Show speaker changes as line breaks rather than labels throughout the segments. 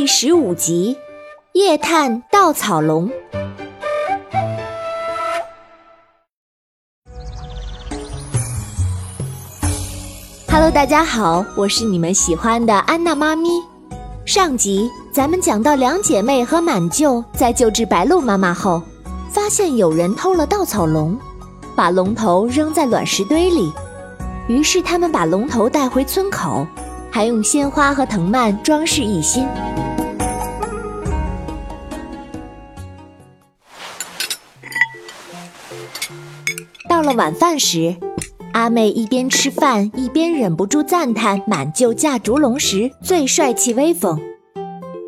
第十五集：夜探稻草龙。Hello，大家好，我是你们喜欢的安娜妈咪。上集咱们讲到两姐妹和满舅在救治白鹿妈妈后，发现有人偷了稻草龙，把龙头扔在卵石堆里。于是他们把龙头带回村口。还用鲜花和藤蔓装饰一新。到了晚饭时，阿妹一边吃饭一边忍不住赞叹满舅驾竹龙时最帅气威风，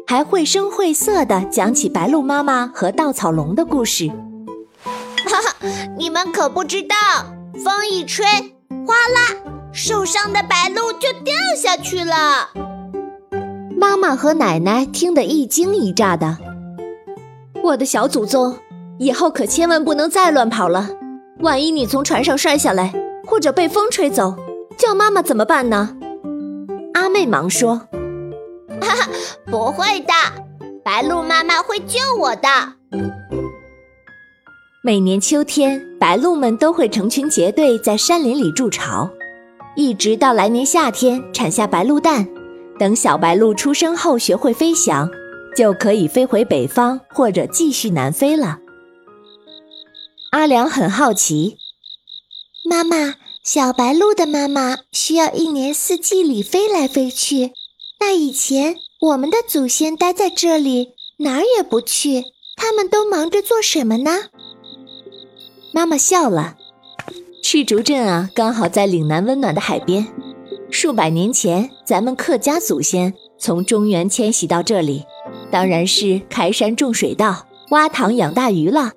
还绘声绘色地讲起白鹭妈妈和稻草龙的故事。
哈哈，你们可不知道，风一吹，哗啦。受伤的白鹭就掉下去了。
妈妈和奶奶听得一惊一乍的。我的小祖宗，以后可千万不能再乱跑了。万一你从船上摔下来，或者被风吹走，叫妈妈怎么办呢？阿妹忙说：“
哈哈，不会的，白鹭妈妈会救我的。”
每年秋天，白鹭们都会成群结队在山林里筑巢。一直到来年夏天产下白鹭蛋，等小白鹭出生后学会飞翔，就可以飞回北方或者继续南飞了。阿良很好奇，
妈妈，小白鹿的妈妈需要一年四季里飞来飞去，那以前我们的祖先待在这里哪儿也不去，他们都忙着做什么呢？
妈妈笑了。赤竹镇啊，刚好在岭南温暖的海边。数百年前，咱们客家祖先从中原迁徙到这里，当然是开山种水稻、挖塘养大鱼了。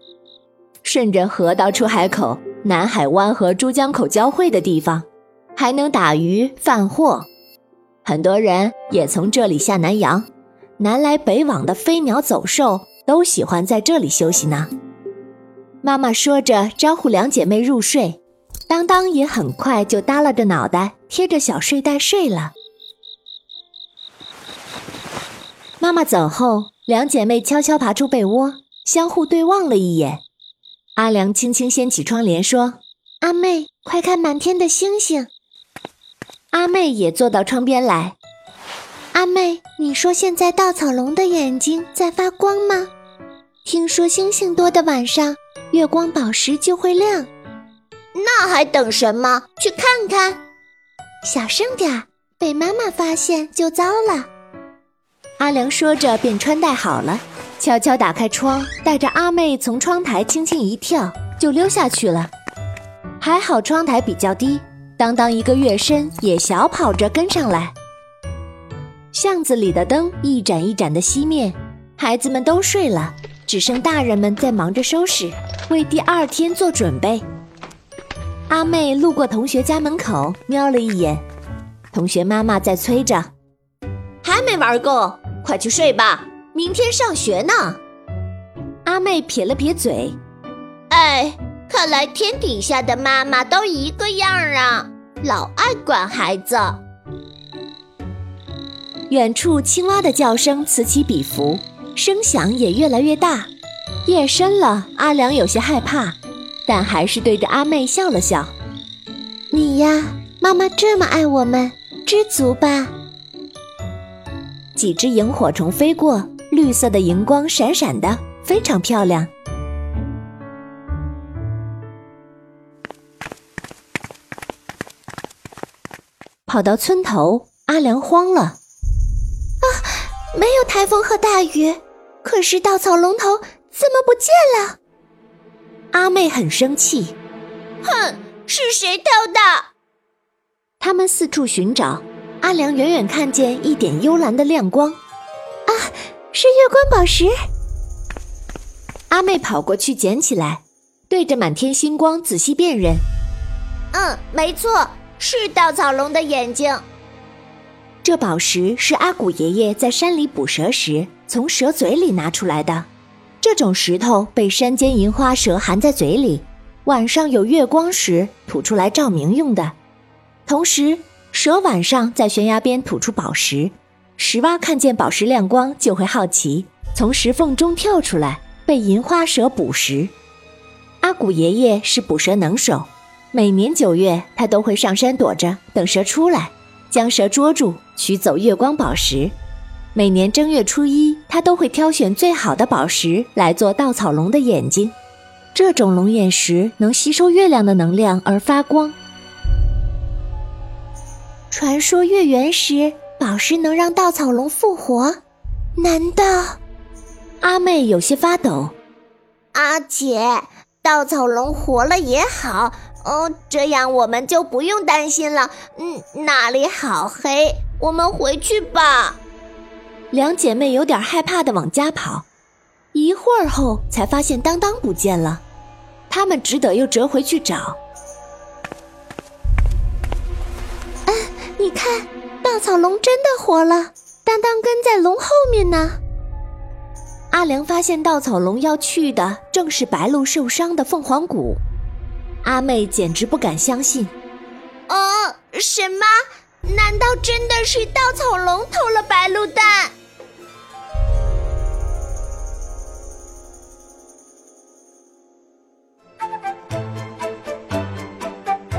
顺着河道出海口，南海湾和珠江口交汇的地方，还能打鱼贩货。很多人也从这里下南洋，南来北往的飞鸟走兽都喜欢在这里休息呢。妈妈说着，招呼两姐妹入睡。当当也很快就耷拉着脑袋，贴着小睡袋睡了。妈妈走后，两姐妹悄悄爬出被窝，相互对望了一眼。阿良轻轻掀起窗帘说：“
阿妹，快看满天的星星。”
阿妹也坐到窗边来。
阿妹，你说现在稻草龙的眼睛在发光吗？听说星星多的晚上，月光宝石就会亮。
那还等什么？去看看！
小声点儿，被妈妈发现就糟了。
阿良说着，便穿戴好了，悄悄打开窗，带着阿妹从窗台轻轻一跳，就溜下去了。还好窗台比较低，当当一个跃身，也小跑着跟上来。巷子里的灯一盏一盏的熄灭，孩子们都睡了，只剩大人们在忙着收拾，为第二天做准备。阿妹路过同学家门口，瞄了一眼，同学妈妈在催着：“
还没玩够，快去睡吧，明天上学呢。”
阿妹撇了撇嘴：“
哎，看来天底下的妈妈都一个样啊，老爱管孩子。”
远处青蛙的叫声此起彼伏，声响也越来越大。夜深了，阿良有些害怕。但还是对着阿妹笑了笑。
你呀，妈妈这么爱我们，知足吧。
几只萤火虫飞过，绿色的荧光闪闪的，非常漂亮。跑到村头，阿良慌了。啊，
没有台风和大雨，可是稻草龙头怎么不见了？
阿妹很生气，
哼，是谁偷的？
他们四处寻找，阿良远远看见一点幽蓝的亮光，
是月光宝石！
阿妹跑过去捡起来，对着满天星光仔细辨认，
嗯，没错，是稻草龙的眼睛。
这宝石是阿古爷爷在山里捕蛇时从蛇嘴里拿出来的。这种石头被山间银花蛇含在嘴里，晚上有月光时吐出来照明用的。同时，蛇晚上在悬崖边吐出宝石，石蛙看见宝石亮光就会好奇，从石缝中跳出来，被银花蛇捕食。阿古爷爷是捕蛇能手，每年九月他都会上山躲着，等蛇出来，将蛇捉住，取走月光宝石。每年正月初一，他都会挑选最好的宝石来做稻草龙的眼睛。这种龙眼石能吸收月亮的能量而发光。
传说月圆时，宝石能让稻草龙复活，难道？
阿妹有些发抖。
阿姐。稻草龙活了也好，哦，这样我们就不用担心了。嗯，那里好黑，我们回去吧。
两姐妹有点害怕的往家跑，一会儿后才发现当当不见了，她们只得又折回去找。
嗯，你看，稻草龙真的活了，当当跟在龙后面呢。
阿良发现稻草龙要去的正是白鹿受伤的凤凰谷，阿妹简直不敢相信。
哦，什么？难道真的是稻草龙偷了白鹿蛋？